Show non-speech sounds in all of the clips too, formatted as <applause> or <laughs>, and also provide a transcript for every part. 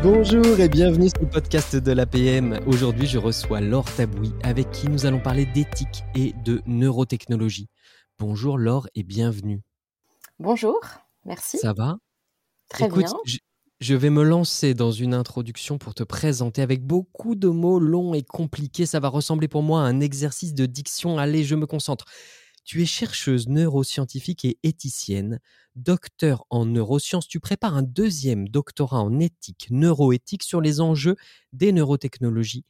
Bonjour et bienvenue sur le podcast de l'APM. Aujourd'hui, je reçois Laure Taboui avec qui nous allons parler d'éthique et de neurotechnologie. Bonjour Laure et bienvenue. Bonjour, merci. Ça va? Très bien. Je, vais me lancer dans une introduction pour te présenter avec beaucoup de mots longs et compliqués. Ça va ressembler pour moi à un exercice de diction. Allez, je me concentre. Tu es chercheuse neuroscientifique et éthicienne, docteur en neurosciences. Tu prépares un deuxième doctorat en éthique, neuroéthique sur les enjeux des neurotechnologies.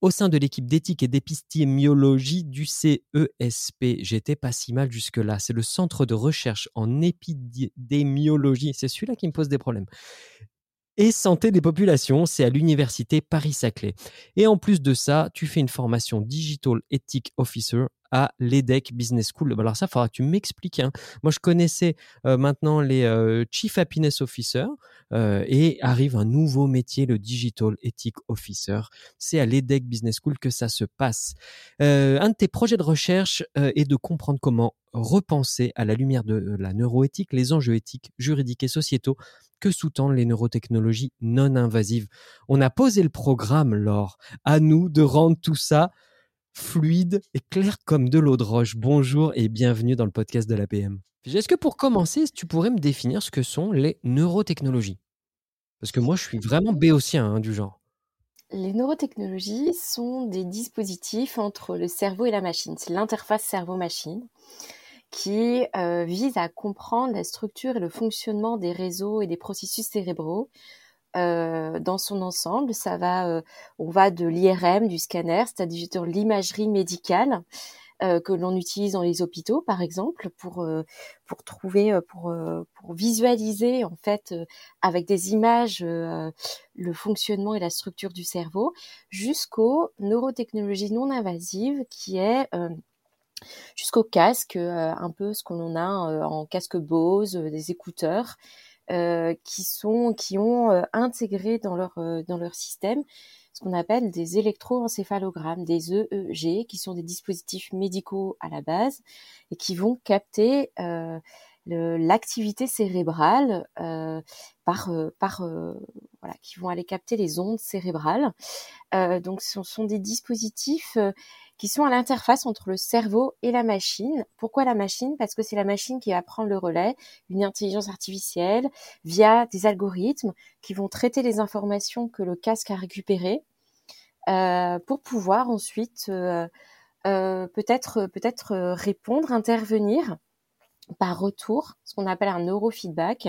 Au sein de l'équipe d'éthique et d'épistémiologie du CESP, j'étais pas si mal jusque-là. C'est le centre de recherche en épidémiologie. C'est celui-là qui me pose des problèmes et santé des populations, c'est à l'université Paris-Saclay. Et en plus de ça, tu fais une formation Digital Ethic Officer à l'EDEC Business School. Alors ça, il faudra que tu m'expliques. Hein. Moi, je connaissais euh, maintenant les euh, Chief Happiness Officer euh, et arrive un nouveau métier, le Digital Ethic Officer. C'est à l'EDEC Business School que ça se passe. un de tes projets de recherche est de comprendre comment repenser à la lumière de la neuroéthique les enjeux éthiques, juridiques et sociétaux que sous-tendent les neurotechnologies non invasives. On a posé le programme, Laure. À nous de rendre tout ça fluide et clair comme de l'eau de roche. Bonjour et bienvenue dans le podcast de l'APM. Est-ce que pour commencer, tu pourrais me définir ce que sont les neurotechnologies? Parce que moi, je suis vraiment béotien hein, du genre. Les neurotechnologies sont des dispositifs entre le cerveau et la machine. C'est l'interface cerveau-machine qui euh, vise à comprendre la structure et le fonctionnement des réseaux et des processus cérébraux euh, dans son ensemble. Ça va, euh, on va de l'IRM, du scanner, c'est-à-dire l'imagerie médicale euh, que l'on utilise dans les hôpitaux, par exemple, pour pour trouver, pour pour visualiser en fait avec des images le fonctionnement et la structure du cerveau, jusqu'aux neurotechnologies non invasives, qui est jusqu'au casque, un peu ce qu'on a en casque Bose, des écouteurs, qui sont qui ont euh, intégré dans leur euh, dans leur système ce qu'on appelle des électroencéphalogrammes, des EEG, qui sont des dispositifs médicaux à la base et qui vont capter l'activité cérébrale par par qui vont aller capter les ondes cérébrales. donc ce sont des dispositifs qui sont à l'interface entre le cerveau et la machine. Pourquoi la machine? Parce que c'est la machine qui va prendre le relais, une intelligence artificielle, via des algorithmes qui vont traiter les informations que le casque a récupérées euh, pour pouvoir ensuite euh, euh, peut-être peut-être répondre, intervenir par retour, ce qu'on appelle un neurofeedback,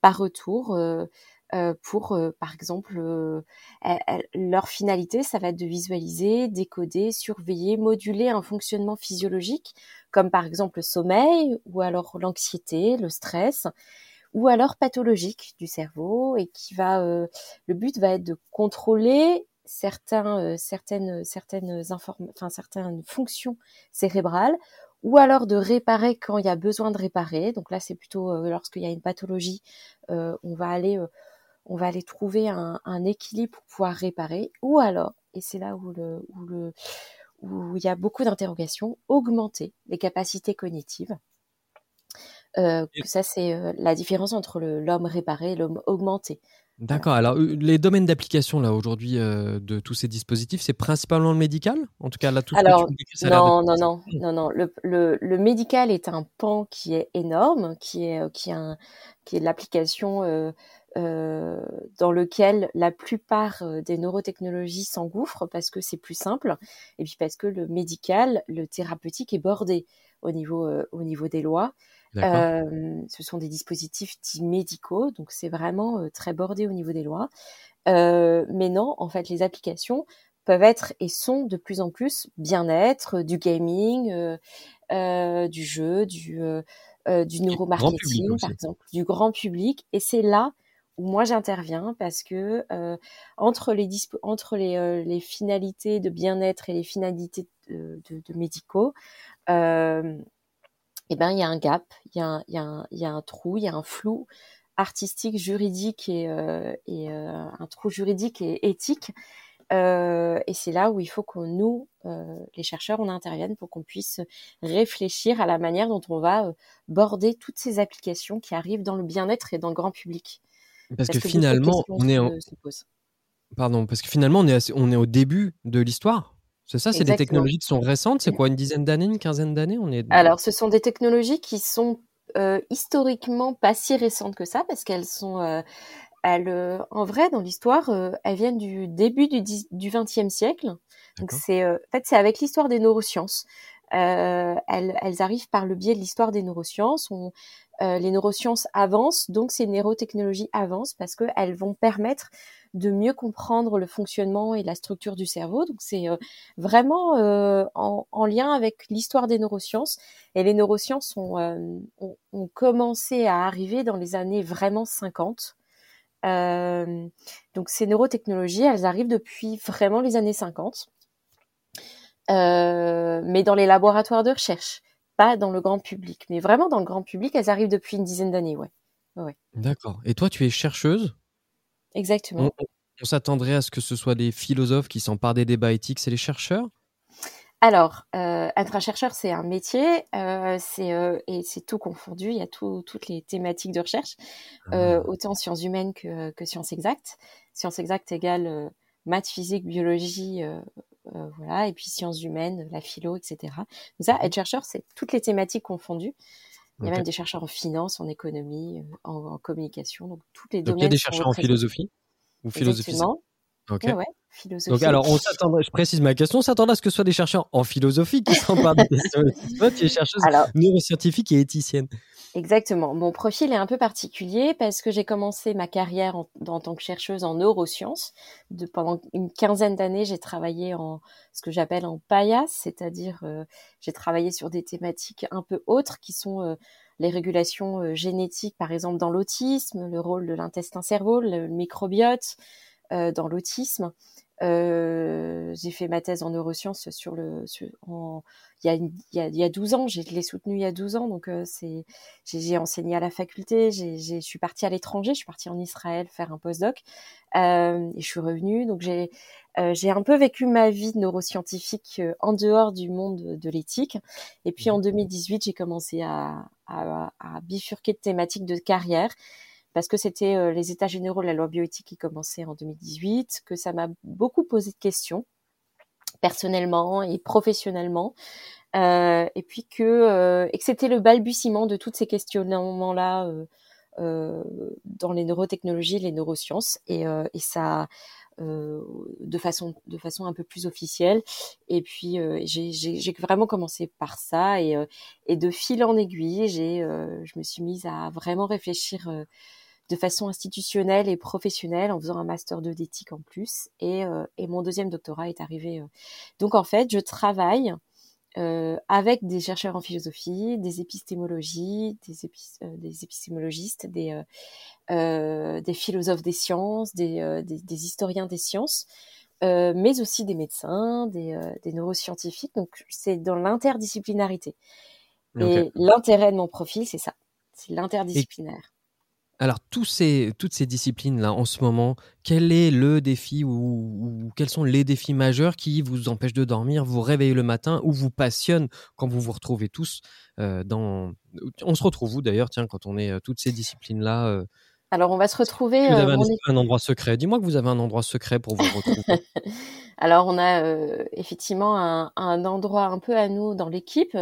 par retour euh, pour, euh, par exemple, euh, leur finalité, ça va être de visualiser, décoder, surveiller, moduler un fonctionnement physiologique, comme par exemple le sommeil, ou alors l'anxiété, le stress, ou alors pathologique du cerveau, et qui va, le but va être de contrôler certains, certaines, certaines, enfin, certaines fonctions cérébrales ou alors de réparer quand il y a besoin de réparer. Donc là, c'est plutôt lorsqu'il y a une pathologie, on va aller on va aller trouver un, équilibre pour pouvoir réparer, ou alors, et c'est là où le, où le où il y a beaucoup d'interrogations, augmenter les capacités cognitives. Euh, ça, c'est euh, la différence entre l'homme réparé et l'homme augmenté. D'accord. Alors, euh, les domaines d'application là aujourd'hui de tous ces dispositifs, c'est principalement le médical? En tout cas, là, tout Alors, que non, non, non, non, non, Le, le, le, médical est un pan qui est énorme, qui est qui est un, qui est l'application euh, dans lequel la plupart euh, des neurotechnologies s'engouffrent parce que c'est plus simple et puis parce que le médical, le thérapeutique est bordé au niveau, euh, au niveau des lois. ce sont des dispositifs dits médicaux, donc c'est vraiment très bordé au niveau des lois. mais non, en fait, les applications peuvent être et sont de plus en plus bien-être, du gaming, du jeu, du, du neuromarketing, par exemple, du grand public. Et c'est là moi j'interviens parce que euh, entre les entre euh, les, finalités de bien-être et les finalités de, médicaux, euh, eh ben il y a un gap, il y a un, y, a un, trou, il y a un flou artistique, juridique et, et un trou juridique et éthique. et c'est là où il faut que nous, les chercheurs, on intervienne pour qu'on puisse réfléchir à la manière dont on va border toutes ces applications qui arrivent dans le bien-être et dans le grand public. Parce, que, finalement, on est en... Pardon, parce que finalement, on est, on est au début de l'histoire. C'est ça, c'est des technologies qui sont récentes. C'est quoi, une dizaine d'années, une quinzaine d'années on est... Alors, ce sont des technologies qui sont euh, historiquement pas si récentes que ça, parce qu'elles sont, euh, elles, euh, en vrai, dans l'histoire, elles viennent du début du, du XXe siècle. Donc, c'est, en fait, c'est avec l'histoire des neurosciences. Elles, elles, arrivent par le biais de l'histoire des neurosciences. On, les neurosciences avancent, donc ces neurotechnologies avancent parce qu'elles vont permettre de mieux comprendre le fonctionnement et la structure du cerveau. Donc c'est euh, vraiment euh, en, lien avec l'histoire des neurosciences. Et les neurosciences ont, euh, ont, commencé à arriver dans les années vraiment 50. donc ces neurotechnologies, elles arrivent depuis vraiment les années 50. mais dans les laboratoires de recherche, pas dans le grand public. Mais vraiment dans le grand public, elles arrivent depuis une dizaine d'années, ouais. ouais. D'accord. Et toi, tu es chercheuse? Exactement. On, s'attendrait à ce que ce soit des philosophes qui s'emparent des débats éthiques, c'est les chercheurs? Alors, euh, être un chercheur, c'est un métier, euh, c'est euh, et c'est tout confondu. Il y a toutes les thématiques de recherche, ah. autant sciences humaines que, sciences exactes. Sciences exactes égale maths, physique, biologie, voilà, et puis sciences humaines, la philo, etc. Donc ça, être chercheur, c'est toutes les thématiques confondues. Il y a même des chercheurs en finance, en économie, euh, en, communication, donc toutes les domaines. il y a des chercheurs en philosophie ou philosophie. Ouais, Donc alors, on je précise ma question, on s'attendrait à ce que ce soit des chercheurs en philosophie qui s'emparent <laughs> questions. Toi, tu es chercheuse neuroscientifique et éthicienne. Exactement. Mon profil est un peu particulier parce que j'ai commencé ma carrière en, en, tant que chercheuse en neurosciences. De, pendant une quinzaine d'années, j'ai travaillé en ce que j'appelle en paillasse, c'est-à-dire euh, j'ai travaillé sur des thématiques un peu autres qui sont euh, les régulations euh, génétiques, par exemple dans l'autisme, le rôle de l'intestin-cerveau, le, microbiote dans l'autisme. J'ai fait ma thèse en neurosciences sur le, sur, en, il y a, il y a, 12 ans, j'ai l'ai soutenu il y a 12 ans, donc euh, c'est j'ai enseigné à la faculté, j'ai je suis partie à l'étranger, je suis partie en Israël faire un postdoc euh, et je suis revenue, donc j'ai euh, j'ai un peu vécu ma vie de neuroscientifique euh, en dehors du monde de, l'éthique. Et puis en 2018, j'ai commencé à, à, à, bifurquer de thématiques de carrière parce que c'était les états généraux de la loi bioéthique qui commençaient en 2018, que ça m'a beaucoup posé de questions personnellement et professionnellement. Euh, et puis que, euh, que c'était le balbutiement de toutes ces questionnements-là euh, euh dans les neurotechnologies, les neurosciences, et, euh, et ça, de façon de façon un peu plus officielle. Et puis j'ai vraiment commencé par ça, et, et de fil en aiguille, j'ai, je me suis mise à vraiment réfléchir de façon institutionnelle et professionnelle en faisant un master 2 d'éthique en plus. Et, euh, et, mon deuxième doctorat est arrivé. Euh. Donc en fait, je travaille euh, avec des chercheurs en philosophie, des épistémologies, des, des épistémologistes, des, des philosophes des sciences, des, des, historiens des sciences. mais aussi des médecins, des, des neuroscientifiques. Donc, c'est dans l'interdisciplinarité. Et l'intérêt de mon profil, c'est ça. C'est l'interdisciplinaire. Alors, toutes ces disciplines-là, en ce moment, quel est le défi ou, quels sont les défis majeurs qui vous empêchent de dormir, vous réveillez le matin ou vous passionnent quand vous vous retrouvez tous euh, dans... On se retrouve où d'ailleurs, tiens, quand on est euh, toutes ces disciplines-là euh, alors, on va se retrouver. Vous avez un, endroit secret? Dis-moi que vous avez un endroit secret pour vous retrouver. <laughs> Alors, on a effectivement un, un, endroit un peu à nous dans l'équipe.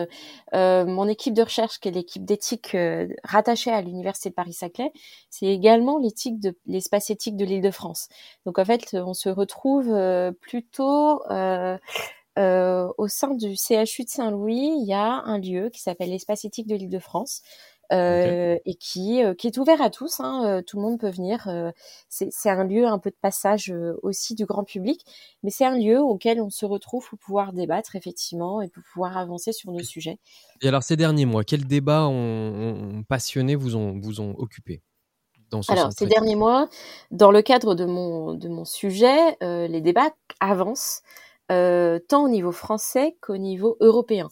Euh, mon équipe de recherche, qui est l'équipe d'éthique rattachée à l'université de Paris-Saclay, c'est également l'éthique de l'espace éthique de l'Île-de-France. Donc, en fait, on se retrouve plutôt euh, au sein du CHU de Saint-Louis. Il y a un lieu qui s'appelle l'espace éthique de l'Île-de-France, euh, et qui, euh, qui est ouvert à tous. Hein, euh, tout le monde peut venir. c'est un lieu un peu de passage aussi du grand public, mais c'est un lieu auquel on se retrouve pour pouvoir débattre effectivement et pour pouvoir avancer sur nos sujets. Et alors ces derniers mois, quels débats ont, passionnés vous ont, vous ont occupé dans ce Alors ces derniers mois, dans le cadre de mon, de mon sujet, les débats avancent. tant au niveau français qu'au niveau européen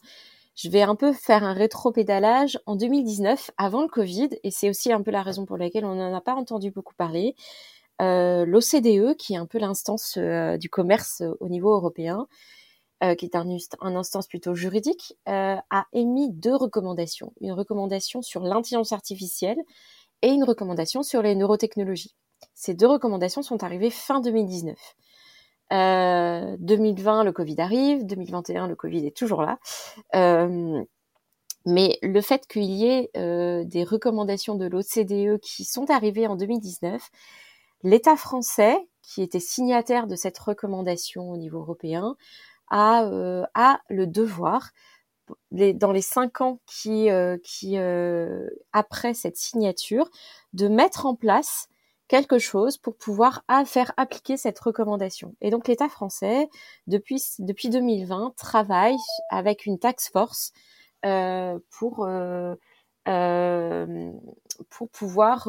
je vais un peu faire un rétro-pédalage en 2019, avant le Covid, et c'est aussi un peu la raison pour laquelle on n'en a pas entendu beaucoup parler. Euh, L'OCDE, qui est un peu l'instance euh, du commerce euh, au niveau européen, qui est un, un, instance plutôt juridique, a émis deux recommandations. Une recommandation sur l'intelligence artificielle et une recommandation sur les neurotechnologies. Ces deux recommandations sont arrivées fin 2019. Euh, 2020, le Covid arrive. 2021, le Covid est toujours là. Euh, mais le fait qu'il y ait euh, des recommandations de l'OCDE qui sont arrivées en 2019, l'État français, qui était signataire de cette recommandation au niveau européen, a, euh, a le devoir, dans les cinq ans qui, euh, qui après cette signature, de mettre en place quelque chose pour pouvoir faire appliquer cette recommandation. Et donc l'État français, depuis, depuis 2020, travaille avec une tax force euh, pour euh, euh, pour pouvoir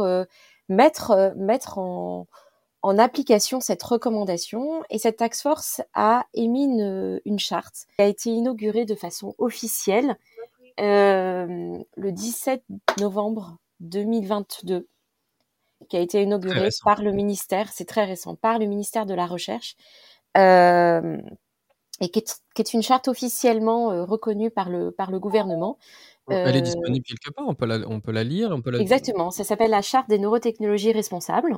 mettre mettre en application cette recommandation et cette tax force a émis une, charte qui a été inaugurée de façon officielle le 17 novembre 2022 qui a été inaugurée par le ministère, c'est très récent, par le ministère de la Recherche. Euh, et qui est, une charte officiellement euh, reconnue par le, par le gouvernement. Elle est euh, disponible quelque part, on peut la, on peut la lire, on peut la... Exactement, ça s'appelle la charte des neurotechnologies responsables.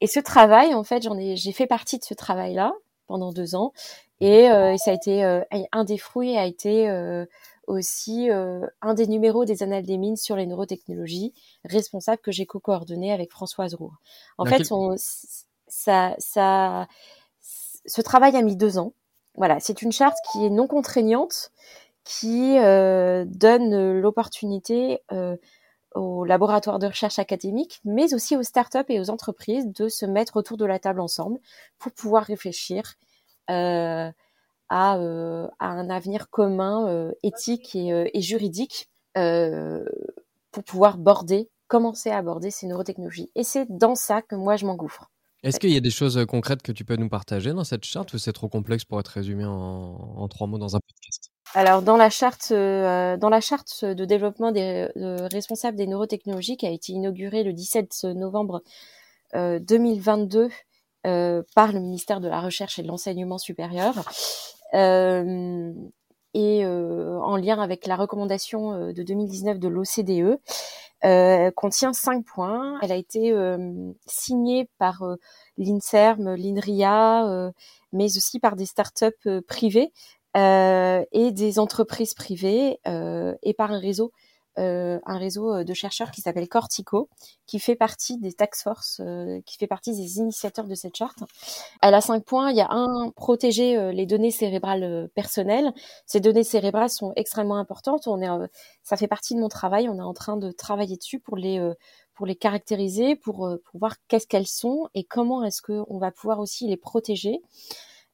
Et ce travail, en fait, j'en ai, j'ai fait partie de ce travail-là pendant deux ans, et, euh, ça a été un des fruits a été aussi un des numéros des Annales des mines sur les neurotechnologies responsables que j'ai co-coordonné avec Françoise Roux. En fait, on, ça, ça, ce travail a mis deux ans. Voilà, c'est une charte qui est non contraignante, qui euh, donne l'opportunité euh, aux laboratoires de recherche académiques, mais aussi aux startups et aux entreprises de se mettre autour de la table ensemble pour pouvoir réfléchir euh, à, euh, à, un avenir commun euh, éthique et, euh, et juridique pour pouvoir border, commencer à aborder ces neurotechnologies. Et c'est dans ça que moi je m'engouffre. Est-ce qu'il y a des choses concrètes que tu peux nous partager dans cette charte ou c'est trop complexe pour être résumé en, trois mots dans un podcast? Alors dans la charte, euh, dans la charte de développement des responsables des neurotechnologies qui a été inaugurée le 17 novembre 2022 euh, par le ministère de la Recherche et de l'enseignement supérieur. et en lien avec la recommandation de 2019 de l'OCDE, euh, contient cinq points. Elle a été euh, signée par euh, l'INSERM, l'INRIA, mais aussi par des startups privées et des entreprises privées et par un réseau euh, un réseau euh, de chercheurs qui s'appelle Cortico, qui fait partie des tax force, euh, qui fait partie des initiateurs de cette charte. Elle a cinq points. Il y a un, protéger les données cérébrales personnelles. Ces données cérébrales sont extrêmement importantes. On est, ça fait partie de mon travail. On est en train de travailler dessus pour les pour les caractériser, pour, pour voir qu'est-ce qu'elles sont et comment est-ce qu'on va pouvoir aussi les protéger.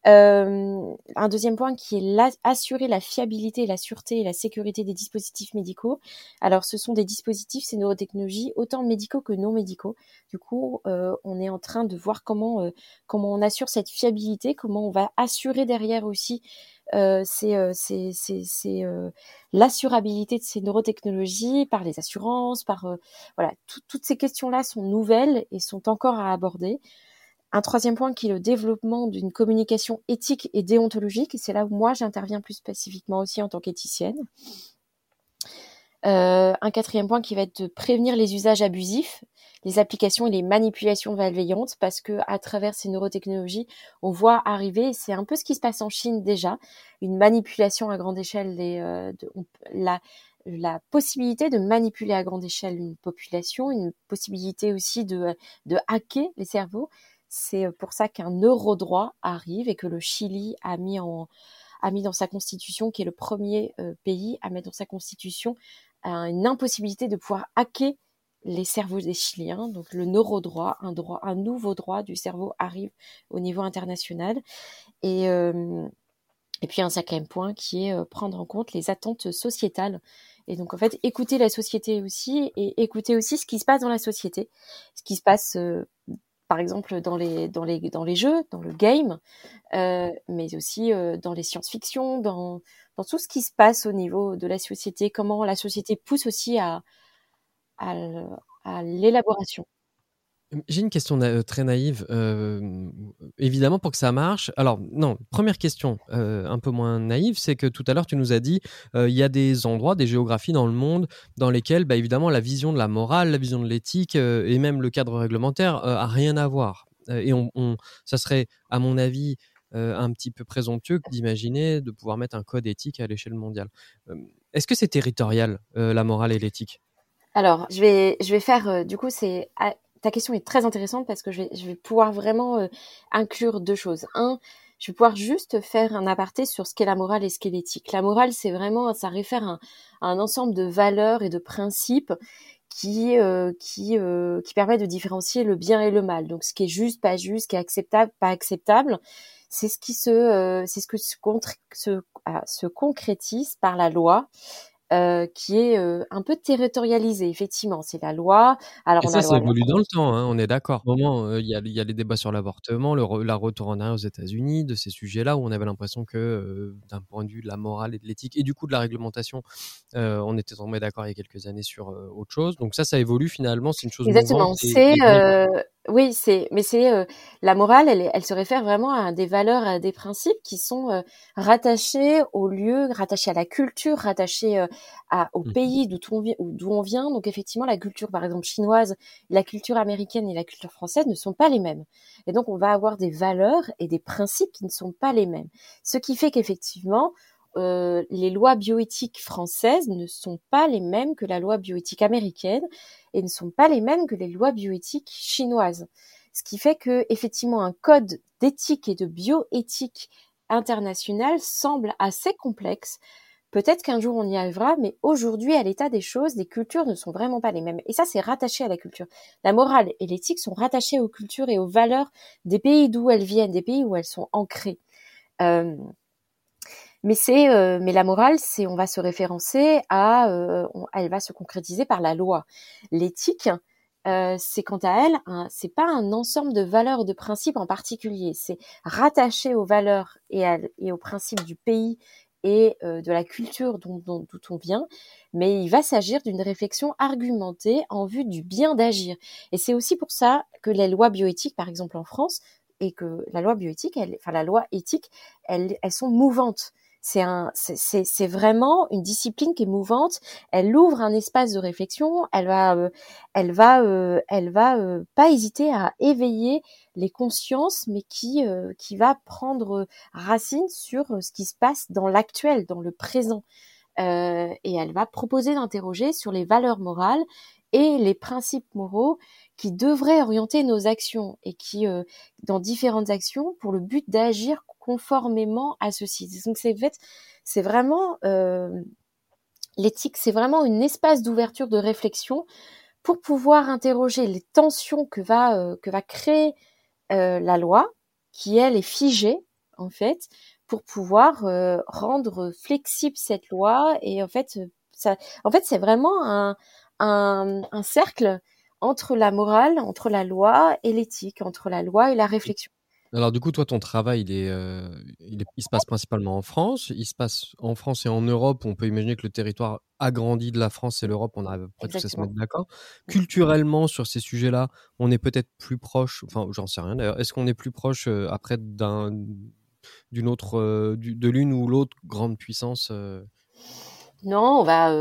Euh, un deuxième point qui est assurer la fiabilité, la sûreté et la sécurité des dispositifs médicaux. Alors, ce sont des dispositifs, ces neurotechnologies, autant médicaux que non médicaux. Du coup, euh, on est en train de voir comment euh, comment on assure cette fiabilité, comment on va assurer derrière aussi l'assurabilité de ces neurotechnologies par les assurances, par voilà, toutes ces questions-là sont nouvelles et sont encore à aborder. Un troisième point qui est le développement d'une communication éthique et déontologique. C'est là où moi j'interviens plus spécifiquement aussi en tant qu'éthicienne. Euh, un quatrième point qui va être de prévenir les usages abusifs, les applications et les manipulations malveillantes, parce que à travers ces neurotechnologies, on voit arriver, c'est un peu ce qui se passe en Chine déjà, une manipulation à grande échelle, euh, la, possibilité de manipuler à grande échelle une population, une possibilité aussi de hacker les cerveaux. C'est euh, pour ça qu'un eurodroit arrive et que le Chili a mis en a mis dans sa constitution, qui est le premier euh, pays à mettre dans sa constitution une impossibilité de pouvoir hacker les cerveaux des Chiliens. Donc le neurodroit, un droit, un nouveau droit du cerveau arrive au niveau international. Et euh, et puis un cinquième point qui est prendre en compte les attentes sociétales. Et donc en fait écouter la société aussi et écouter aussi ce qui se passe dans la société, ce qui se passe par exemple dans les dans les dans les jeux, dans le game, euh, mais aussi euh, dans les science-fiction, dans dans tout ce qui se passe au niveau de la société, comment la société pousse aussi à à, à l'élaboration. J'ai une question très naïve. évidemment, pour que ça marche. Alors, non, première question, un peu moins naïve, c'est que tout à l'heure, tu nous as dit il y a des endroits, des géographies dans le monde dans lesquels, bah, évidemment, la vision de la morale, la vision de l'éthique et même le cadre réglementaire a rien à voir. et ça serait, à mon avis, un petit peu présomptueux d'imaginer de pouvoir mettre un code éthique à l'échelle mondiale. Est-ce que c'est territorial, la morale et l'éthique? Alors, je vais, je vais faire, du coup, c'est ta question est très intéressante parce que je vais, pouvoir vraiment euh, inclure deux choses. Un, je vais pouvoir juste faire un aparté sur ce qu'est la morale et ce qu'est l'éthique. La morale, c'est vraiment, ça réfère à un, ensemble de valeurs et de principes qui euh, euh, permet de différencier le bien et le mal. Donc, ce qui est juste, pas juste, ce qui est acceptable, pas acceptable, c'est ce qui se, se, ah, se concrétise par la loi euh, qui est euh, un peu territorialisé. Effectivement, c'est la loi. Alors, Et ça, ça évolue dans le temps, hein, on est d'accord. Au moment, euh, il y, a, y, a les débats sur l'avortement, le la retour en arrière aux États-Unis, de ces sujets-là où on avait l'impression que, d'un point de vue de la morale et de l'éthique et du coup de la réglementation, on était tombé d'accord il y a quelques années sur autre chose. Donc ça, ça évolue finalement. C'est une chose. Exactement. C'est oui, c'est, mais c'est euh, la morale, elle, elle se réfère vraiment à des valeurs, à des principes qui sont euh, rattachés au lieu, rattachés à la culture, rattachés euh, à, au mmh pays d'où on, d'où on vient. Donc effectivement, la culture, par exemple chinoise, la culture américaine et la culture française ne sont pas les mêmes. Et donc on va avoir des valeurs et des principes qui ne sont pas les mêmes. Ce qui fait qu'effectivement, euh, les lois bioéthiques françaises ne sont pas les mêmes que la loi bioéthique américaine et ne sont pas les mêmes que les lois bioéthiques chinoises. Ce qui fait que effectivement un code d'éthique et de bioéthique international semble assez complexe. Peut-être qu'un jour on y arrivera, mais aujourd'hui, à l'état des choses, les cultures ne sont vraiment pas les mêmes. Et ça, c'est rattaché à la culture. La morale et l'éthique sont rattachées aux cultures et aux valeurs des pays d'où elles viennent, des pays où elles sont ancrées. Euh, mais c'est, euh, mais la morale, c'est, on va se référencer à, euh, elle va se concrétiser par la loi. L'éthique, euh, c'est quant à elle, c'est pas un ensemble de valeurs, de principes en particulier. C'est rattaché aux valeurs et, aux principes du pays et de la culture dont, dont, d'où on vient, mais il va s'agir d'une réflexion argumentée en vue du bien d'agir. Et c'est aussi pour ça que les lois bioéthiques, par exemple en France, et que la loi bioéthique, enfin la loi éthique, elles, elles sont mouvantes c'est un, c'est vraiment une discipline qui est mouvante. Elle ouvre un espace de réflexion. Elle va, euh, elle va, euh, elle va euh, pas hésiter à éveiller les consciences, mais qui, qui va prendre racine sur ce qui se passe dans l'actuel, dans le présent. et elle va proposer d'interroger sur les valeurs morales et les principes moraux qui devraient orienter nos actions et qui, dans différentes actions, pour le but d'agir conformément à ceci. Donc c'est fait, c'est vraiment euh, l'éthique, c'est vraiment une espace d'ouverture de réflexion pour pouvoir interroger les tensions que va euh, que va créer euh, la loi, qui elle est figée en fait, pour pouvoir rendre flexible cette loi et en fait ça, en fait c'est vraiment un, un, un cercle entre la morale, entre la loi et l'éthique, entre la loi et la réflexion. Alors du coup, toi, ton travail, il, est, euh, il, se passe principalement en France. Il se passe en France et en Europe. On peut imaginer que le territoire agrandi de la France et l'Europe, on arrive à tous à se mettre d'accord. Culturellement, sur ces sujets-là, on est peut-être plus proche. Enfin, j'en sais rien d'ailleurs. Est-ce qu'on est plus proche euh, après d'un, d'une autre, euh, de l'une ou l'autre grande puissance Non, on va.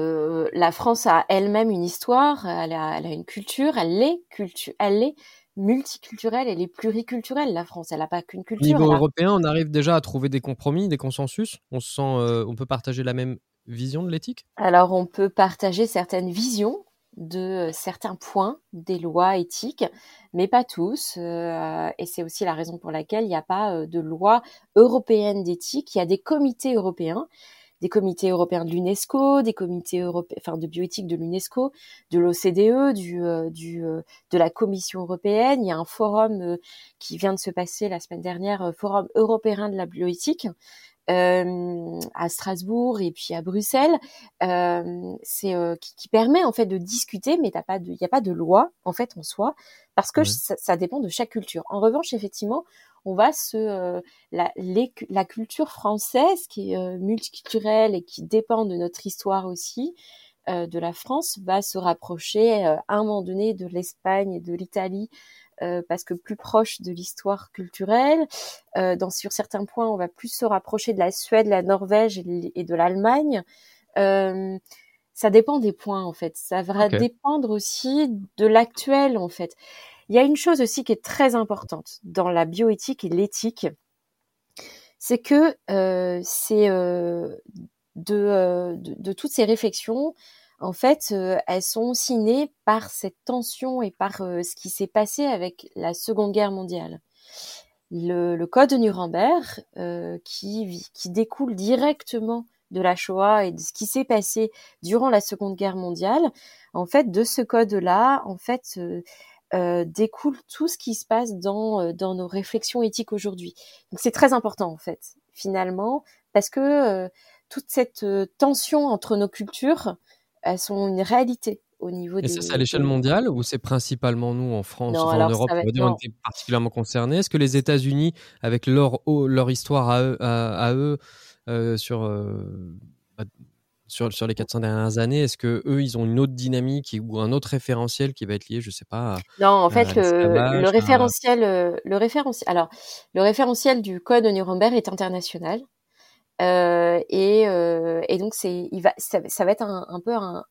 la France a elle-même une histoire. Elle a, elle a une culture. Elle est culture. Elle est multiculturelle, elle est pluriculturelle. La France, elle n'a pas qu'une culture. Au niveau européen, on arrive déjà à trouver des compromis, des consensus. On sent, euh, on peut partager la même vision de l'éthique? Alors, on peut partager certaines visions de euh, certains points des lois éthiques, mais pas tous. Euh, et c'est aussi la raison pour laquelle il n'y a pas de loi européenne d'éthique. Il y a des comités européens des comités européens de l'UNESCO, des comités européens, enfin de bioéthique de l'UNESCO, de l'OCDE, du, euh, du, euh, de la Commission européenne. Il y a un forum euh, qui vient de se passer la semaine dernière, forum européen de la bioéthique. à Strasbourg et puis à Bruxelles, c'est qui, qui, permet en fait de discuter, mais il n'y a pas de loi en fait en soi, parce que ça, ça, dépend de chaque culture. En revanche, effectivement, on va se euh, la, la, culture française qui est euh, multiculturelle et qui dépend de notre histoire aussi. de la France va se rapprocher à un moment donné de l'Espagne et de l'Italie parce que plus proche de l'histoire culturelle. dans, sur certains points, on va plus se rapprocher de la Suède, la Norvège et, de l'Allemagne. ça dépend des points en fait. Ça va dépendre aussi de l'actuel en fait. Il y a une chose aussi qui est très importante dans la bioéthique et l'éthique, c'est que euh, euh, euh, de, toutes ces réflexions, en fait, elles sont signées par cette tension et par ce qui s'est passé avec la Seconde Guerre mondiale. Le, code de Nuremberg, qui, qui découle directement de la Shoah et de ce qui s'est passé durant la Seconde Guerre mondiale, en fait, de ce code-là, en fait, euh, découle tout ce qui se passe dans, euh, dans nos réflexions éthiques aujourd'hui. Donc c'est très important en fait, finalement, parce que euh, toute cette tension entre nos cultures, elles sont une réalité au niveau Et ça, c'est à l'échelle mondiale ou c'est principalement nous en France, ou en Europe, on va dire, on était particulièrement concernés Est-ce que les États-Unis, avec leur, leur histoire à eux, à, eux sur sur, sur les 400 dernières années Est-ce que eux, ils ont une autre dynamique ou un autre référentiel qui va être lié, je sais pas Non, en fait, le, référentiel, euh, le référentiel, alors le référentiel du code de Nuremberg est international. Euh, et, euh, et, donc c'est, il va, ça, va être un, un peu un,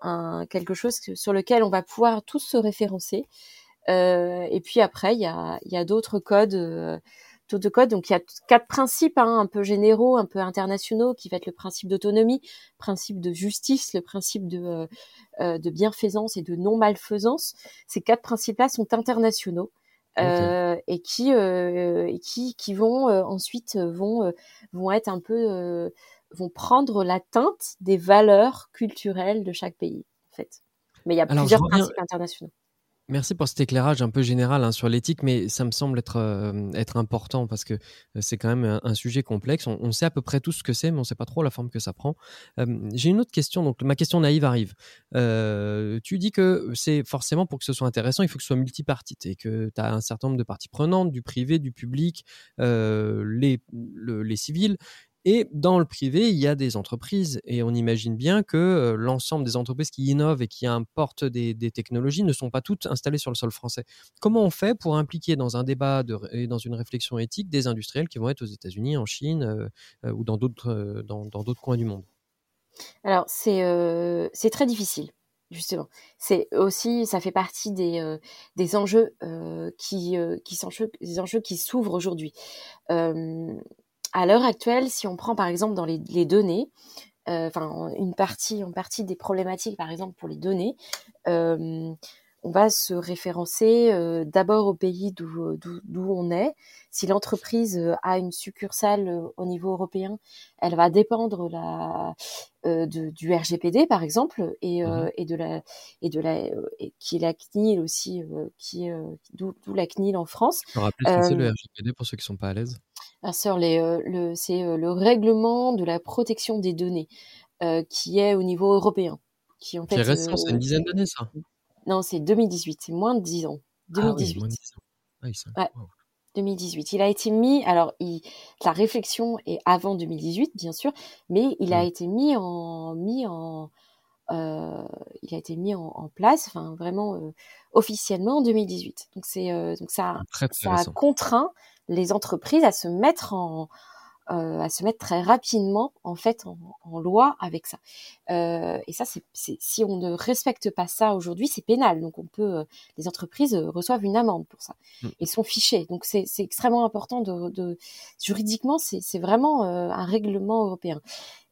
un, quelque chose sur lequel on va pouvoir tous se référencer. Euh, et puis après, il y a, y a d'autres codes euh, de code. Donc il y a quatre principes hein, un peu généraux, un peu internationaux, qui va être le principe d'autonomie, principe de justice, le principe de, euh, euh, de bienfaisance et de non malfaisance. Ces quatre principes-là sont internationaux. Euh, et qui et qui qui vont ensuite vont vont être un peu vont prendre la teinte des valeurs culturelles de chaque pays en fait mais il y a plusieurs principes internationaux Merci pour cet éclairage un peu général hein, sur l'éthique, mais ça me semble être, euh, être important parce que euh, c'est quand même un, sujet complexe. On, sait à peu près tout ce que c'est, mais on ne sait pas trop la forme que ça prend. J'ai une autre question, donc ma question naïve arrive. Euh, tu dis que c'est forcément pour que ce soit intéressant, il faut que ce soit multipartite et que tu as un certain nombre de parties prenantes, du privé, du public, les, les civils et dans le privé, il y a des entreprises et on imagine bien que l'ensemble des entreprises qui innovent et qui importent des, technologies ne sont pas toutes installées sur le sol français. Comment on fait pour impliquer dans un débat et dans une réflexion éthique des industriels qui vont être aux États-Unis, en Chine ou dans d'autres dans, d'autres coins du monde? Alors c'est c'est très difficile justement. C'est aussi, ça fait partie des, des enjeux qui, des enjeux qui s'ouvrent aujourd'hui à l'heure actuelle, si on prend par exemple dans les, données, euh, enfin une partie, une partie des problématiques par exemple pour les données, euh, on va se référencer euh, d'abord au pays d'où on est. Si l'entreprise a une succursale au niveau européen, elle va dépendre la, de, du RGPD par exemple et, mmh et de la et de la qui est la CNIL aussi qui d'où la CNIL en France. On rappelle ce que c'est le RGPD pour ceux qui sont pas à l'aise. Ah, euh, le, c'est euh, le règlement de la protection des données euh, qui est au niveau européen. Qui, en fait, récent, c'est une dizaine d'années ça? Non, c'est 2018, c'est moins de 10 ans. 2018. Ah, oui, ah, 2018. Il a été mis, alors il, la réflexion est avant 2018, bien sûr, mais il a mmh. été mis en, mis en, il a été mis en, place, enfin vraiment officiellement en 2018. Donc c'est donc ça, ça a contraint les entreprises à se mettre en euh, à se mettre très rapidement en fait en, loi avec ça. Euh, et ça, c'est si on ne respecte pas ça aujourd'hui, c'est pénal. Donc on peut, euh, les entreprises reçoivent une amende pour ça mmh. et sont fichées. Donc c'est extrêmement important de, de juridiquement, c'est vraiment un règlement européen.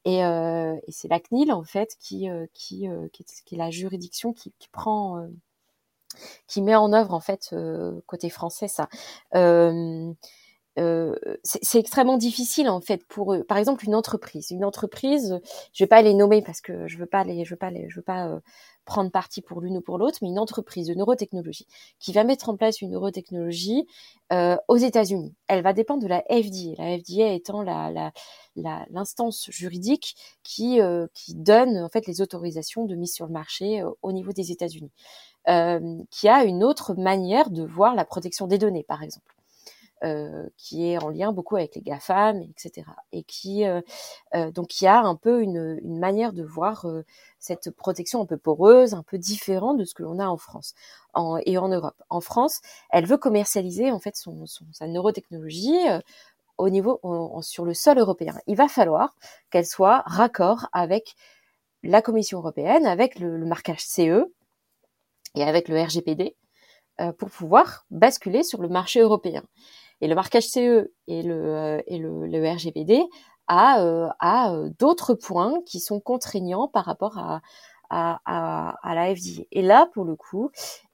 Et, et c'est la CNIL en fait qui qui, qui, est, qui est la juridiction qui, qui prend qui met en œuvre en fait euh, côté français ça. Euh, euh, c'est extrêmement difficile en fait pour eux. Par exemple, une entreprise, une entreprise, je vais pas les nommer parce que je veux pas les, je veux pas les, je veux pas prendre parti pour l'une ou pour l'autre, mais une entreprise de neurotechnologie qui va mettre en place une neurotechnologie euh, aux États-Unis. Elle va dépendre de la FDA, la FDA étant la l'instance juridique qui qui donne en fait les autorisations de mise sur le marché au niveau des États-Unis. Euh, qui a une autre manière de voir la protection des données, par exemple. Qui est en lien beaucoup avec les GAFAM, etc. Et qui donc il y a un peu une, une manière de voir cette protection un peu poreuse, un peu différente de ce que l'on a en France en, et en Europe. En France, elle veut commercialiser en fait son, son sa neurotechnologie au niveau sur le sol européen. Il va falloir qu'elle soit raccord avec la Commission européenne, avec le, marquage CE et avec le RGPD euh, pour pouvoir basculer sur le marché européen. Et le marquage CE et le, euh, et RGPD a, euh, a d'autres points qui sont contraignants par rapport à, la FDA. Et là, pour le coup,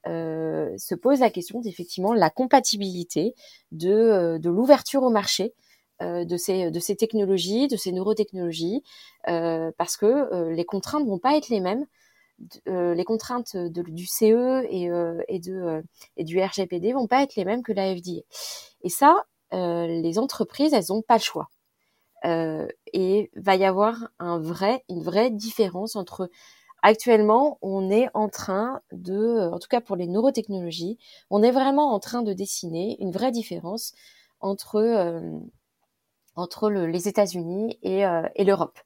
euh, se pose la question d'effectivement la compatibilité de, l'ouverture au marché euh, de ces technologies, de ces neurotechnologies, euh, parce que euh, les contraintes vont pas être les mêmes. Les contraintes de, du CE et, et de et du RGPD vont pas être les mêmes que la FDA. Et ça, les entreprises, elles ont pas le choix. Euh, et va y avoir un vrai, une vraie différence entre actuellement, on est en train de, en tout cas pour les neurotechnologies, on est vraiment en train de dessiner une vraie différence entre euh, entre les États-Unis et, euh, et l'Europe.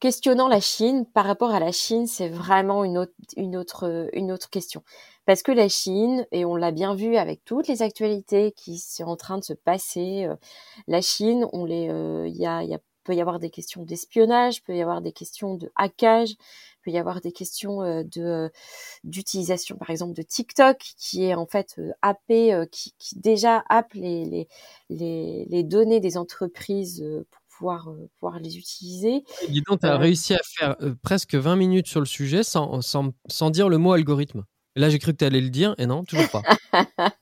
Questionnant la Chine, par rapport à la Chine, c'est vraiment une autre, une, autre, une autre question. Parce que la Chine, et on l'a bien vu avec toutes les actualités qui sont en train de se passer, euh, la Chine, on les, euh, il y, a, y a, peut y avoir des questions d'espionnage, peut y avoir des questions de hackage, peut y avoir des questions de d'utilisation par exemple de TikTok qui est en fait happé, qui, qui, déjà happe les, les, les, les données des entreprises pouvoir, pouvoir les utiliser. dis donc, tu as réussi à faire presque 20 minutes sur le sujet sans, sans, sans dire le mot algorithme. là, j'ai cru que tu allais le dire, et non, toujours pas. <laughs>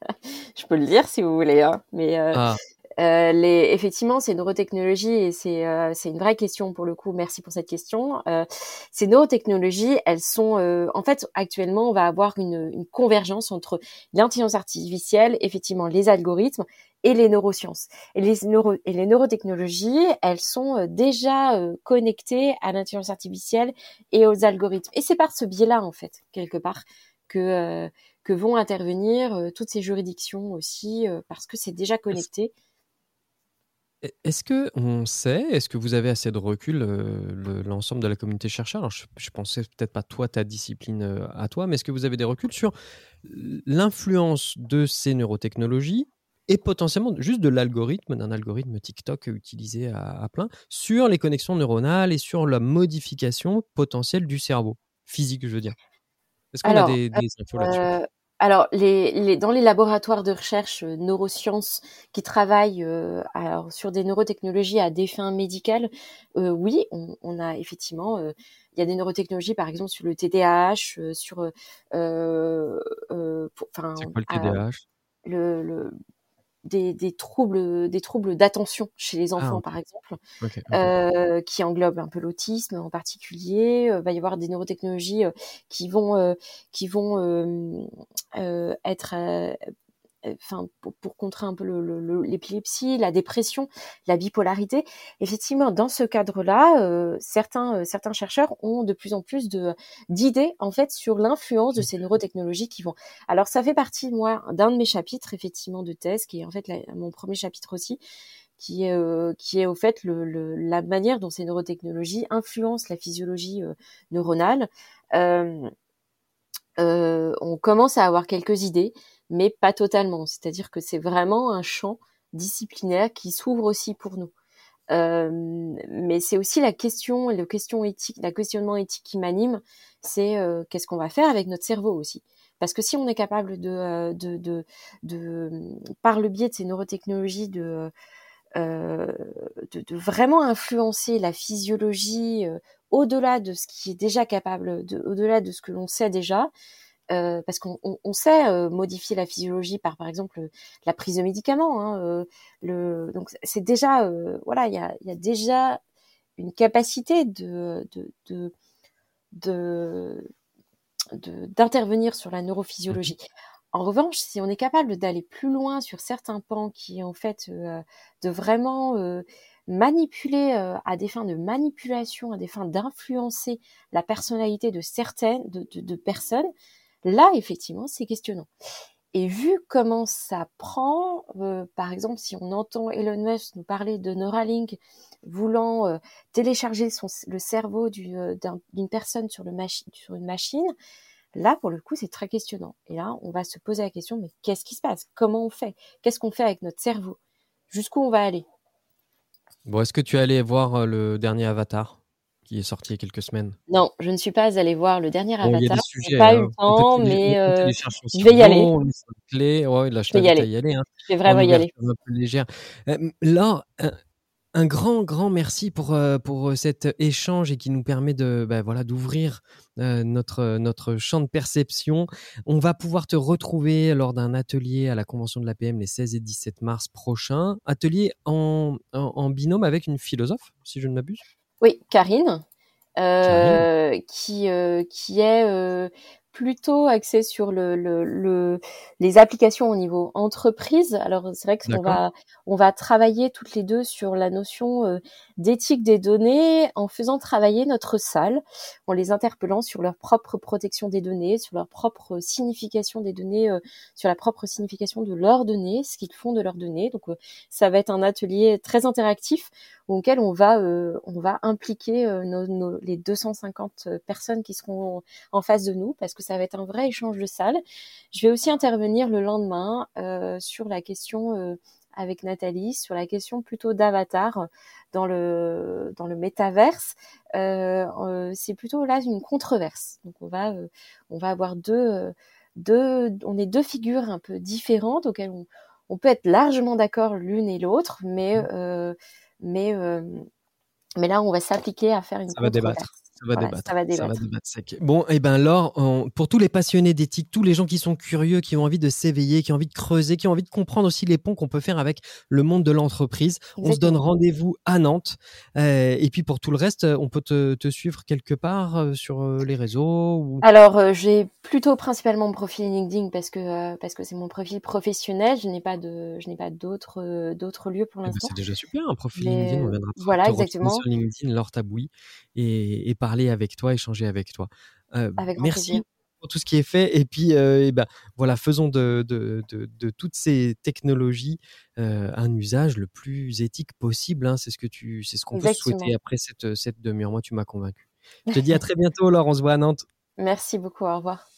je peux le dire si vous voulez, hein, mais ah. Euh, les, effectivement, c'est neurotechnologie et c'est euh, une vraie question pour le coup. Merci pour cette question. Euh, ces neurotechnologies, elles sont euh, en fait actuellement, on va avoir une, une convergence entre l'intelligence artificielle, effectivement, les algorithmes et les neurosciences. Et les, neuro, et les neurotechnologies, elles sont euh, déjà connectées à l'intelligence artificielle et aux algorithmes. Et c'est par ce biais-là, en fait, quelque part, que que vont intervenir toutes ces juridictions aussi, parce que c'est déjà connecté. Est-ce que on sait, est-ce que vous avez assez de recul, euh, l'ensemble de la communauté chercheur? Alors, je, je pensais peut-être pas toi, ta discipline euh, à toi, mais est-ce que vous avez des reculs sur l'influence de ces neurotechnologies et potentiellement juste de l'algorithme, d'un algorithme TikTok utilisé à, plein, sur les connexions neuronales et sur la modification potentielle du cerveau, physique, je veux dire. Est-ce qu'on a des, des infos là-dessus? euh, alors, les, dans les laboratoires de recherche euh, neurosciences qui travaillent euh, alors, sur des neurotechnologies à des fins médicales, euh, oui, on, a effectivement, il y a des neurotechnologies, par exemple, sur le TDAH, sur... quoi le TDAH le, des, des, troubles des troubles d'attention chez les ah, enfants par exemple Euh, qui englobent un peu l'autisme en particulier. Euh, va y avoir des neurotechnologies euh, qui vont euh, qui vont être enfin pour, pour, contrer un peu l'épilepsie, la dépression, la bipolarité. Effectivement, dans ce cadre-là, euh, certains euh, certains chercheurs ont de plus en plus de d'idées en fait sur l'influence de ces neurotechnologies qui vont. Alors ça fait partie moi d'un de mes chapitres effectivement de thèse qui est en fait mon premier chapitre aussi qui est, euh, qui est au fait le, le, la manière dont ces neurotechnologies influencent la physiologie neuronale. Euh, on commence à avoir quelques idées mais pas totalement. C'est-à-dire que c'est vraiment un champ disciplinaire qui s'ouvre aussi pour nous. Euh, mais c'est aussi la question, le question éthique, la questionnement éthique qui m'anime, c'est euh, qu'est-ce qu'on va faire avec notre cerveau aussi? Parce que si on est capable de, euh, par le biais de ces neurotechnologies, de, vraiment influencer la physiologie au-delà de ce qui est déjà capable, de, au-delà de ce que l'on sait déjà, euh, parce qu'on on, sait euh, modifier la physiologie par par exemple la prise de médicaments. Hein, euh, le, donc c'est déjà voilà il y a, y a, déjà une capacité de de de, d'intervenir sur la neurophysiologie. En revanche, si on est capable d'aller plus loin sur certains pans qui en fait de vraiment manipuler à des fins de manipulation, à des fins d'influencer la personnalité de certaines de, de, de personnes, Là, effectivement, c'est questionnant. Et vu comment ça prend, euh, par exemple, si on entend Elon Musk nous parler de Neuralink voulant euh, télécharger le cerveau euh, d'une personne sur une machine, là, pour le coup, c'est très questionnant. Et là, on va se poser la question, mais qu'est-ce qui se passe? Comment on fait? Qu'est-ce qu'on fait avec notre cerveau? Jusqu'où on va aller? Bon, est-ce que tu es allé voir le dernier Avatar? Qui est sorti il y a quelques semaines. Non, je ne suis pas allée voir le dernier Avatar. Je n'ai pas eu le hein. temps, mais euh, je vais y aller. Clé. Ouais, là, je, je vais y aller. y aller hein. Je vais vraiment y aller. Un peu légère. Euh, là, un grand, grand merci pour, euh, pour cet échange et qui nous permet de, bah, voilà, d'ouvrir notre, notre champ de perception. On va pouvoir te retrouver lors d'un atelier à la Convention de l'APM les 16 et 17 mars prochains. Atelier en, en binôme avec une philosophe, si je ne m'abuse. Oui, Karine, euh, qui, euh, qui est euh, plutôt axé sur le, le, le, les applications au niveau entreprise. Alors c'est vrai qu'on va on va travailler toutes les deux sur la notion euh, d'éthique des données en faisant travailler notre salle, en les interpellant sur leur propre protection des données, sur leur propre signification des données, euh, sur la propre signification de leurs données, ce qu'ils font de leurs données. Donc euh, ça va être un atelier très interactif auquel on va on va impliquer nos, nos, les 250 personnes qui seront en face de nous parce que ça va être un vrai échange de salle. Je vais aussi intervenir le lendemain euh, sur la question euh, avec Nathalie sur la question plutôt d'avatar dans le dans le métaverse. Euh, c'est plutôt là une controverse. Donc on va on va avoir deux deux on est deux figures un peu différentes auxquelles on, on peut être largement d'accord l'une et l'autre, mais mmh. mais mais là on va s'appliquer à faire une controverse. Ça va, débattre. ça va débattre. sec. Bon, et eh ben Laure, pour tous les passionnés d'éthique, tous les gens qui sont curieux, qui ont envie de s'éveiller, qui ont envie de creuser, qui ont envie de comprendre aussi les ponts qu'on peut faire avec le monde de l'entreprise, on se donne rendez-vous à Nantes. Euh, et puis pour tout le reste, on peut te, te suivre quelque part euh, sur euh, les réseaux ou... Alors, j'ai plutôt principalement mon profil LinkedIn parce que parce que c'est mon profil professionnel. Je n'ai pas de je n'ai pas d'autres d'autres lieux pour eh ben, l'instant. c'est déjà super un profil LinkedIn. On viendra voilà, exactement. Sur LinkedIn, Laure Tabouy et, et par parler avec toi, échanger avec toi. Euh, merci pour tout ce qui est fait. Et puis, euh, et ben, voilà, faisons de, de, de, toutes ces technologies euh, un usage le plus éthique possible. Hein. C'est ce que tu, c'est ce qu'on peut souhaiter après cette, cette demi-heure. Moi, tu m'as convaincu. Je te dis à <laughs> très bientôt, Laure. On se voit à Nantes. Merci beaucoup. Au revoir.